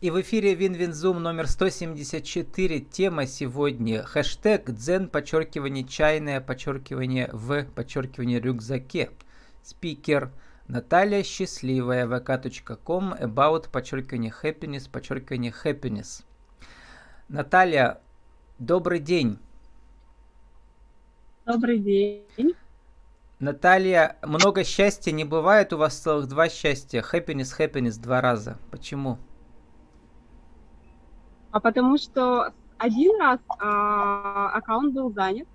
И в эфире Win-Win Zoom номер 174. Тема сегодня хэштег дзен, подчеркивание чайное, подчеркивание в, подчеркивание рюкзаке. Спикер Наталья Счастливая, vk.com, about, подчеркивание happiness, подчеркивание happiness. Наталья, добрый день. Добрый день. Наталья, много счастья не бывает, у вас целых два счастья. Happiness, happiness два раза. Почему? А потому что один раз а, аккаунт был занят.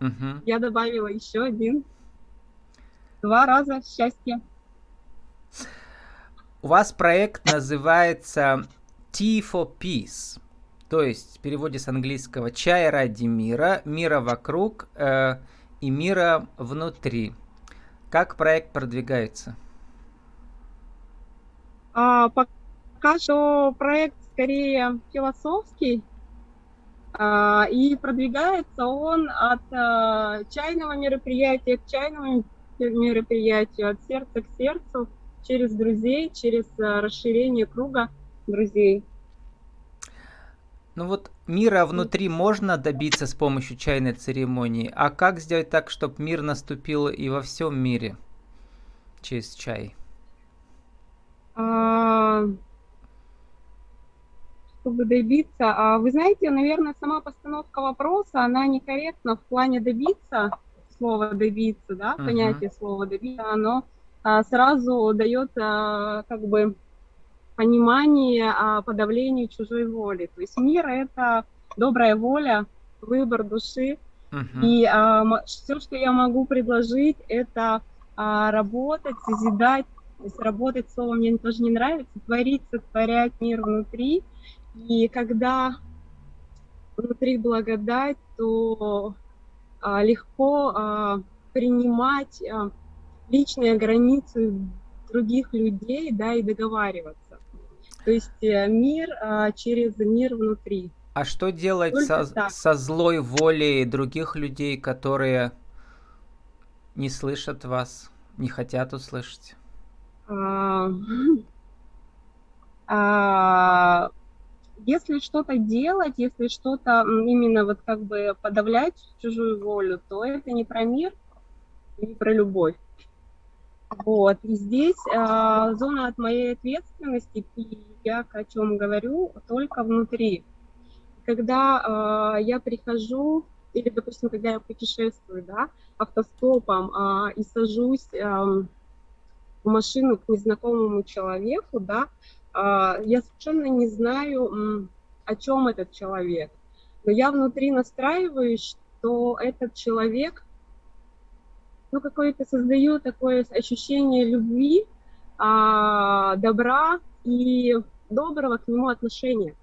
Угу. Я добавила еще один. Два раза счастье. У вас проект называется Tea for Peace. То есть в переводе с английского «Чай ради мира», «Мира вокруг» э, и «Мира внутри». Как проект продвигается? А, пока что проект скорее философский, а, и продвигается он от а, чайного мероприятия к чайному мероприятию, от сердца к сердцу, через друзей, через а, расширение круга друзей. Ну вот мира внутри можно добиться с помощью чайной церемонии, а как сделать так, чтобы мир наступил и во всем мире через чай? А, чтобы добиться. А вы знаете, наверное, сама постановка вопроса, она некорректна в плане добиться, слова добиться, да, uh-huh. понятие слова добиться, оно а, сразу дает а, как бы понимание о подавлении чужой воли. То есть мир это добрая воля, выбор души. Uh-huh. И а, все, что я могу предложить, это а, работать, созидать, то есть работать слово мне тоже не нравится, творить, сотворять мир внутри, и когда внутри благодать, то а, легко а, принимать а, личные границы других людей, да, и договариваться. То есть а, мир а, через мир внутри. А что делать со, со злой волей других людей, которые не слышат вас, не хотят услышать? А, а, если что-то делать, если что-то именно вот как бы подавлять чужую волю, то это не про мир, не про любовь. Вот. И здесь э, зона от моей ответственности, и я о чем говорю, только внутри. Когда э, я прихожу, или, допустим, когда я путешествую, да, автостопом э, и сажусь э, в машину к незнакомому человеку, да, я совершенно не знаю, о чем этот человек. Но я внутри настраиваюсь, что этот человек, ну, какое-то создаю такое ощущение любви, а, добра и доброго к нему отношения,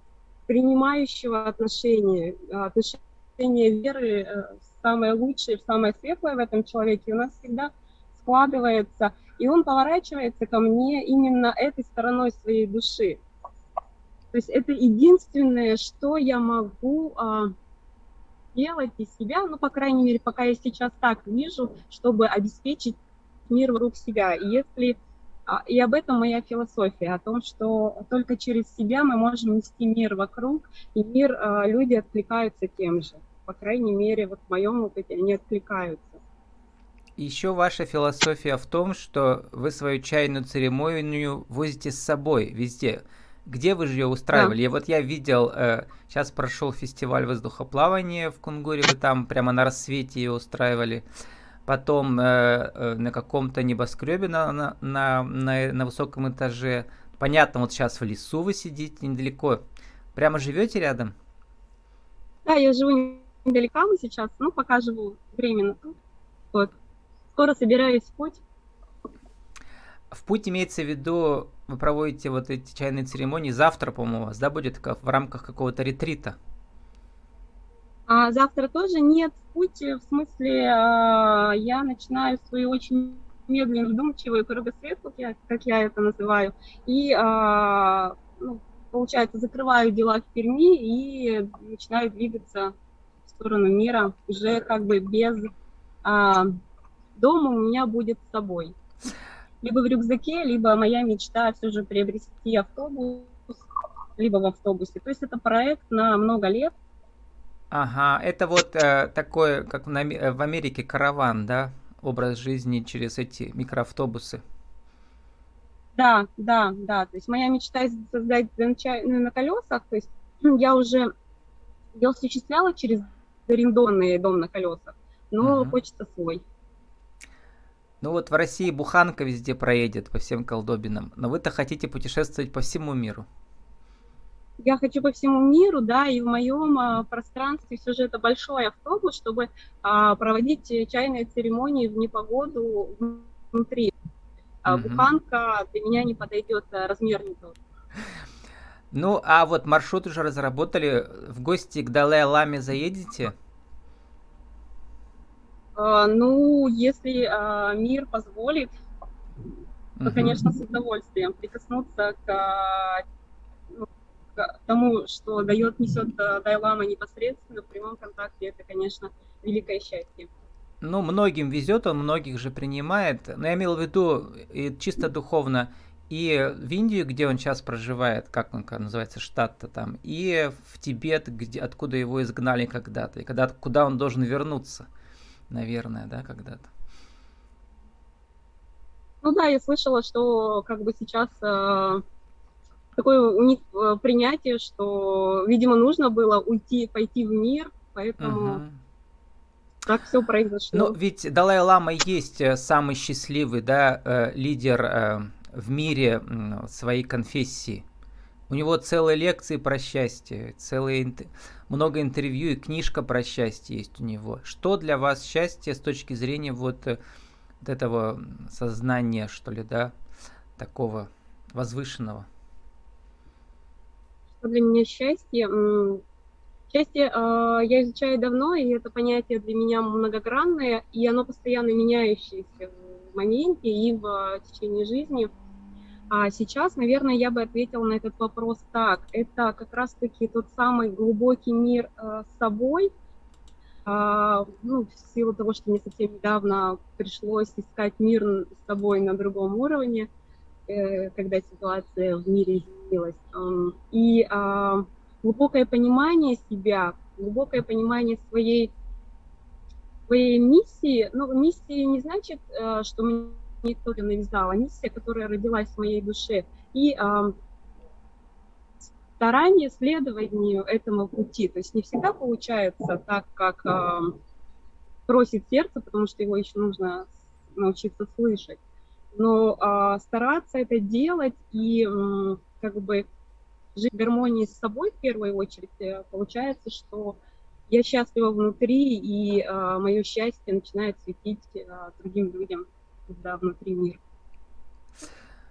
принимающего отношения, отношения веры э, самое лучшее, самое светлое в этом человеке у нас всегда складывается – и он поворачивается ко мне именно этой стороной своей души. То есть это единственное, что я могу а, делать из себя, ну, по крайней мере, пока я сейчас так вижу, чтобы обеспечить мир вокруг себя. И если а, и об этом моя философия, о том, что только через себя мы можем нести мир вокруг, и мир, а, люди откликаются тем же. По крайней мере, вот в моем опыте они откликаются. Еще ваша философия в том, что вы свою чайную церемонию возите с собой везде. Где вы же ее устраивали? Да. И вот я видел, э, сейчас прошел фестиваль воздухоплавания в Кунгуре, вы там прямо на рассвете ее устраивали. Потом э, э, на каком-то небоскребе на, на, на, на, на высоком этаже. Понятно, вот сейчас в лесу вы сидите недалеко. Прямо живете рядом? Да, я живу недалеко сейчас, ну, пока живу временно тут. Вот скоро собираюсь в путь. В путь имеется в виду, вы проводите вот эти чайные церемонии завтра, по-моему, у вас, да, будет в рамках какого-то ретрита? А завтра тоже нет в пути, в смысле, а, я начинаю свою очень медленную, вдумчивую кругосвет, как я, как я это называю, и, а, ну, получается, закрываю дела в Перми и начинаю двигаться в сторону мира уже как бы без а, дом у меня будет с собой. Либо в рюкзаке, либо моя мечта все же приобрести автобус либо в автобусе. То есть это проект на много лет. Ага, это вот э, такое, как на, э, в Америке караван, да? Образ жизни через эти микроавтобусы. Да, да, да. То есть моя мечта создать ну, на колесах. То есть я уже я осуществляла через арендованный дом на колесах, но угу. хочется свой. Ну вот в России буханка везде проедет по всем колдобинам, но вы-то хотите путешествовать по всему миру. Я хочу по всему миру, да, и в моем а, пространстве все же это большой автобус, чтобы а, проводить чайные церемонии в непогоду внутри. А угу. буханка для меня не подойдет, а, размер не тот. Ну, а вот маршрут уже разработали. В гости к Далай-Ламе заедете? А, ну, если а, мир позволит, то, конечно, с удовольствием прикоснуться к, ну, к тому, что дает, несет Дайлама непосредственно в прямом контакте, это, конечно, великое счастье. Ну, многим везет, он многих же принимает. Но я имел в виду и чисто духовно и в Индию, где он сейчас проживает, как он как называется, штат-то там, и в Тибет, где, откуда его изгнали когда-то, и когда, куда он должен вернуться наверное, да, когда-то. Ну да, я слышала, что как бы сейчас э, такое у них э, принятие, что, видимо, нужно было уйти, пойти в мир, поэтому угу. так все произошло. Ну, ведь Далай-Лама есть э, самый счастливый, да, э, лидер э, в мире э, своей конфессии. У него целые лекции про счастье, целые много интервью и книжка про счастье есть у него. Что для вас счастье с точки зрения вот, э, вот этого сознания, что ли, да, такого возвышенного? Что для меня счастье? Счастье э, я изучаю давно, и это понятие для меня многогранное, и оно постоянно меняющееся в моменте и в течение жизни. А сейчас, наверное, я бы ответила на этот вопрос так. Это как раз-таки тот самый глубокий мир э, с собой, э, ну, в силу того, что мне совсем недавно пришлось искать мир с собой на другом уровне, э, когда ситуация в мире изменилась. И э, глубокое понимание себя, глубокое понимание своей, своей миссии. Ну, миссии не значит, э, что мне мне кто-то навязал, а миссия, которая родилась в моей душе. И э, старание следования этому пути. То есть не всегда получается так, как э, просит сердце, потому что его еще нужно научиться слышать. Но э, стараться это делать и э, как бы жить в гармонии с собой в первую очередь, э, получается, что я счастлива внутри, и э, мое счастье начинает светить э, другим людям да, внутри мира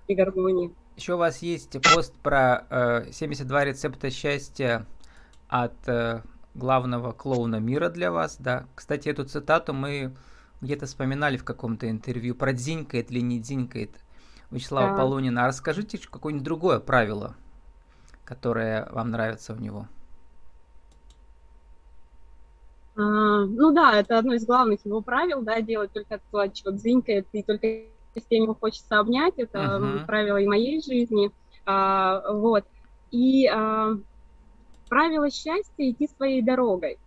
и гармонии. Еще у вас есть пост про э, 72 рецепта счастья от э, главного клоуна мира для вас, да. Кстати, эту цитату мы где-то вспоминали в каком-то интервью. Про дзинькает или не дзинькает Вячеслава да. Полунина. А расскажите какое-нибудь другое правило, которое вам нравится у него. А, ну да, это одно из главных его правил, да, делать только то, чего звенькает, и только с кем ему хочется обнять, это uh-huh. правило и моей жизни, а, вот. И а, правило счастья идти своей дорогой,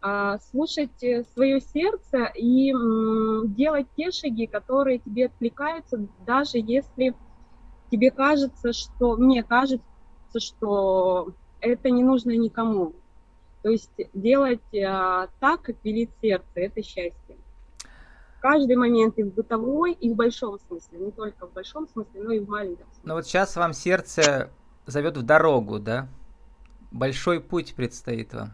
а, слушать э, свое сердце и м, делать те шаги, которые тебе откликаются, даже если тебе кажется, что, мне кажется, что это не нужно никому, то есть делать а, так, как велит сердце, это счастье. Каждый момент и в бытовой, и в большом смысле. Не только в большом смысле, но и в маленьком смысле. Ну вот сейчас вам сердце зовет в дорогу, да? Большой путь предстоит вам.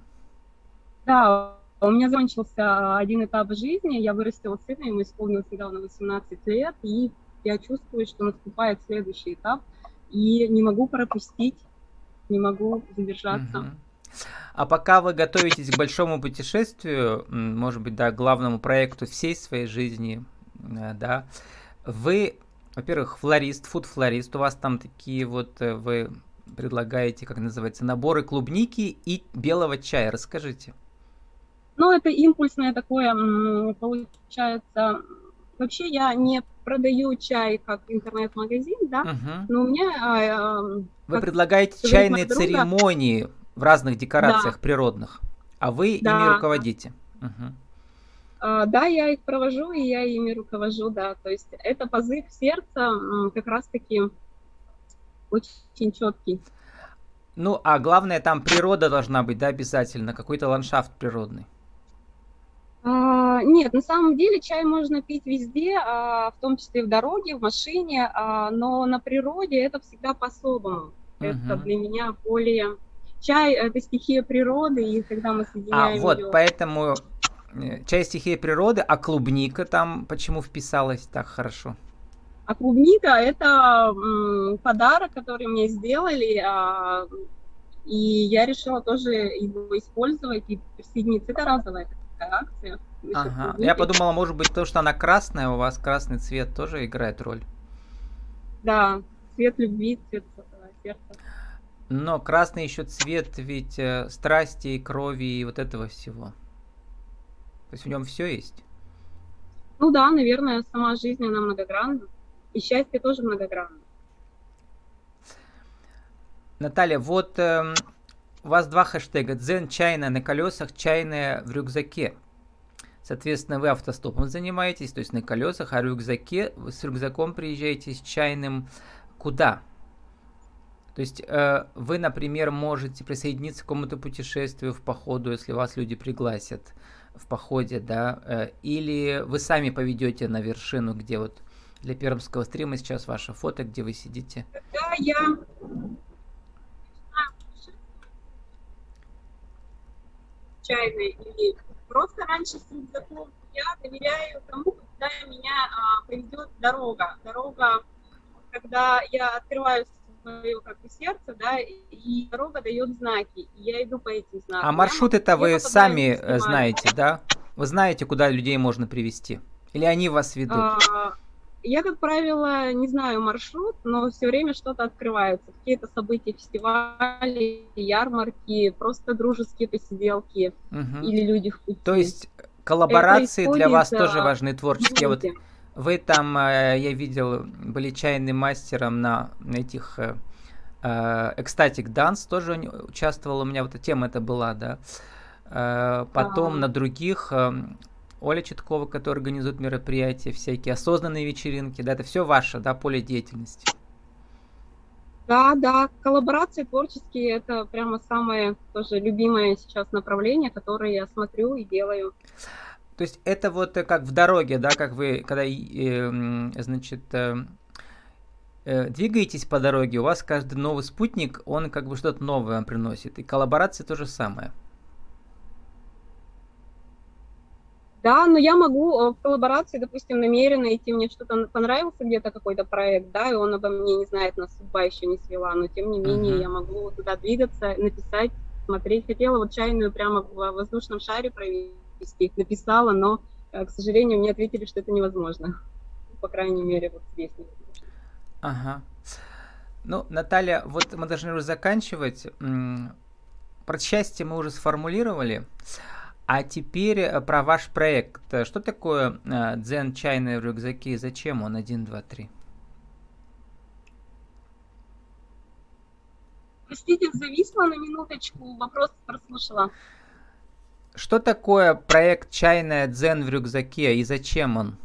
Да, у меня закончился один этап жизни, я вырастила сына, ему исполнилось недавно 18 лет, и я чувствую, что наступает следующий этап, и не могу пропустить, не могу задержаться. Угу. А пока вы готовитесь к большому путешествию, может быть, да, главному проекту всей своей жизни, э, да, вы, во-первых, флорист, фуд-флорист, у вас там такие вот, э, вы предлагаете, как называется, наборы клубники и белого чая. Расскажите. Ну, это импульсное такое, получается. Вообще я не продаю чай как интернет-магазин, да, Мгм. но у меня... а, а, Вы предлагаете чайные подруга- церемонии в разных декорациях природных, а вы ими Да. руководите. Мгм. а, да, я их провожу, и я ими руковожу, да. То есть это позыв сердца как раз-таки очень четкий. Ну, а главное, там природа должна быть, да, обязательно, какой-то ландшафт природный. А, нет, на самом деле чай можно пить везде, а, в том числе в дороге, в машине, а, но на природе это всегда по-особому. Это Мгм. для меня более... Чай – это стихия природы, и когда мы А, соединяем вот, её- поэтому э, чай стихии природы, а клубника там почему вписалась так хорошо? А клубника – это подарок, который мне сделали, а, и я решила тоже его использовать и присоединиться. Это разовая такая акция. Ага. Я подумала, может быть, то, что она красная, у вас красный цвет тоже играет роль. Да, цвет любви, цвет э, сердца. Но красный еще цвет ведь э, страсти, крови и вот этого всего. То есть в нем все есть. Ну да, наверное, сама жизнь, она многогранна. И счастье тоже многогранно. Наталья, вот эм, у вас два хэштега. Дзен чайная на колесах, чайная в рюкзаке. Соответственно, вы автостопом занимаетесь, то есть на колесах, а рюкзаке, вы с рюкзаком приезжаете с чайным куда? То есть э, вы, например, можете присоединиться к какому-то путешествию в походу, если вас люди пригласят в походе, да, э, или вы сами поведете на вершину, где вот для пермского стрима сейчас ваше фото, где вы сидите. Когда я чайной или просто раньше с рюкзаком, я доверяю тому, куда меня а, приведет дорога. Дорога, когда я открываю свое как бы сердце, да, и, дорога дает знаки, и я иду по этим знакам. А маршрут это я вы сами не э, снимаю. знаете, да? Вы знаете, куда людей можно привести? Или они вас ведут? А, Я, как правило, не знаю маршрут, но все время что-то открывается. Какие-то события, фестивали, ярмарки, просто дружеские посиделки Мгм. или люди в пути. То есть коллаборации для вас тоже важны творческие. Вот Люди. Вы там, э, я видел, были чайным мастером на этих э, э, Ecstatic Dance, тоже у не- участвовала, у меня вот эта тема это была, да. Э, Потом А. на других э, Оля Читкова, которая организует мероприятия, всякие осознанные вечеринки, да, это все ваше, да, поле деятельности. Да, да, коллаборации творческие это прямо самое тоже любимое сейчас направление, которое я смотрю и делаю. То есть это вот э, как в дороге, да, как вы, когда, э, значит, э, э, двигаетесь по дороге, у вас каждый новый спутник, он как бы что-то новое вам приносит. И коллаборации то же самое. Да, но я могу э, в коллаборации, допустим, намеренно идти, мне что-то понравился где-то какой-то проект, да, и он обо мне не знает, нас судьба еще не свела, но тем не менее Мгм. я могу туда двигаться, написать, смотреть. Хотела вот чайную прямо в воздушном шаре провести, написала, но, э, к сожалению, мне ответили, что это невозможно. По крайней мере, вот здесь. Ага. Ну, Наталья, вот мы должны уже заканчивать. Про счастье мы уже сформулировали. А теперь э, про ваш проект. Что такое э, дзен чайный в рюкзаке и зачем он? Один, два, три. Простите, зависла на минуточку, вопрос прослушала. Что такое проект чайная дзен в рюкзаке и зачем он?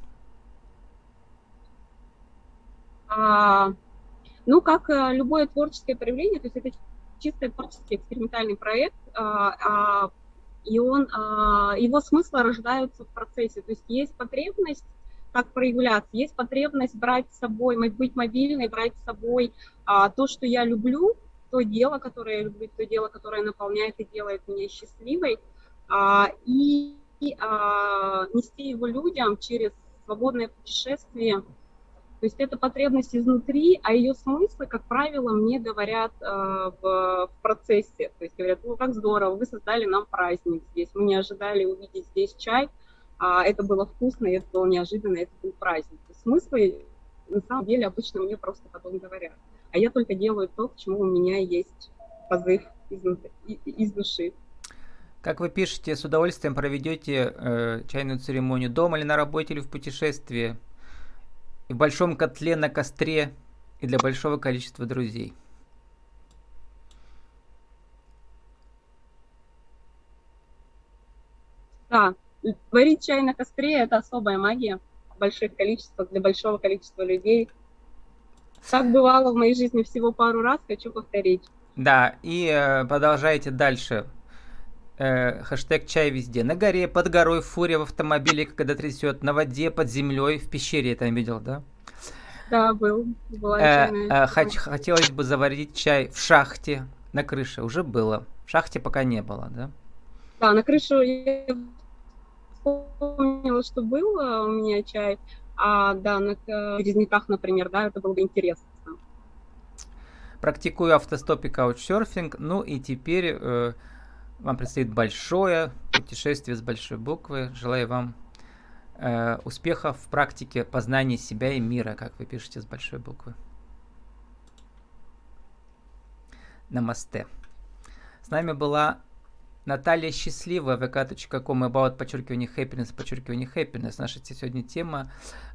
А, ну, как э, любое творческое проявление, то есть это чисто творческий экспериментальный проект, а, а, и он, а, его смыслы рождаются в процессе. То есть есть потребность как проявляться, есть потребность брать с собой, быть мобильной, брать с собой а, то, что я люблю, то дело, которое я люблю, то дело, которое наполняет и делает меня счастливой, и, и, а, нести его людям через свободное путешествие, то есть это потребность изнутри, а ее смыслы, как правило, мне говорят э, в, в процессе. То есть говорят, ну как здорово, вы создали нам праздник здесь, мы не ожидали увидеть здесь чай, а это было вкусно, это было неожиданно, это был праздник. Смыслы на самом деле обычно мне просто потом говорят. А я только делаю то, к чему у меня есть позыв изнутри, и- из души. Как вы пишете, с удовольствием проведете э, чайную церемонию дома или на работе или в путешествии? в большом котле на костре и для большого количества друзей. Да, варить чай на костре – это особая магия в больших количествах, для большого количества людей. Так бывало в моей жизни всего пару раз, хочу повторить. Да, и э, продолжайте дальше. Э, хэштег чай везде. На горе, под горой, в фуре, в автомобиле, когда трясет, на воде, под землей, в пещере это видел, да? Да, был. Была э, э, хот- хотелось бы заварить чай в шахте, на крыше. Уже было. В шахте пока не было, да? Да, на крышу я вспомнила, что был у меня чай, а да, на березняках, например, да, это было бы интересно. Практикую автостоп и каучсерфинг, ну и теперь э, вам предстоит большое путешествие с большой буквы. Желаю вам э, успехов в практике познания себя и мира, как вы пишете с большой буквы. Намасте. С нами была Наталья Счастливая, vk.com, about, подчеркивание, happiness, подчеркивание, happiness. Наша сегодня тема,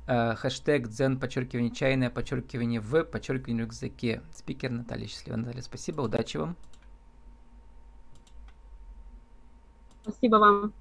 э, хэштег дзен, подчеркивание, чайное, подчеркивание в, подчеркивание, рюкзаке. Спикер Наталья Счастливая. Наталья, спасибо, удачи вам. Спасибо вам.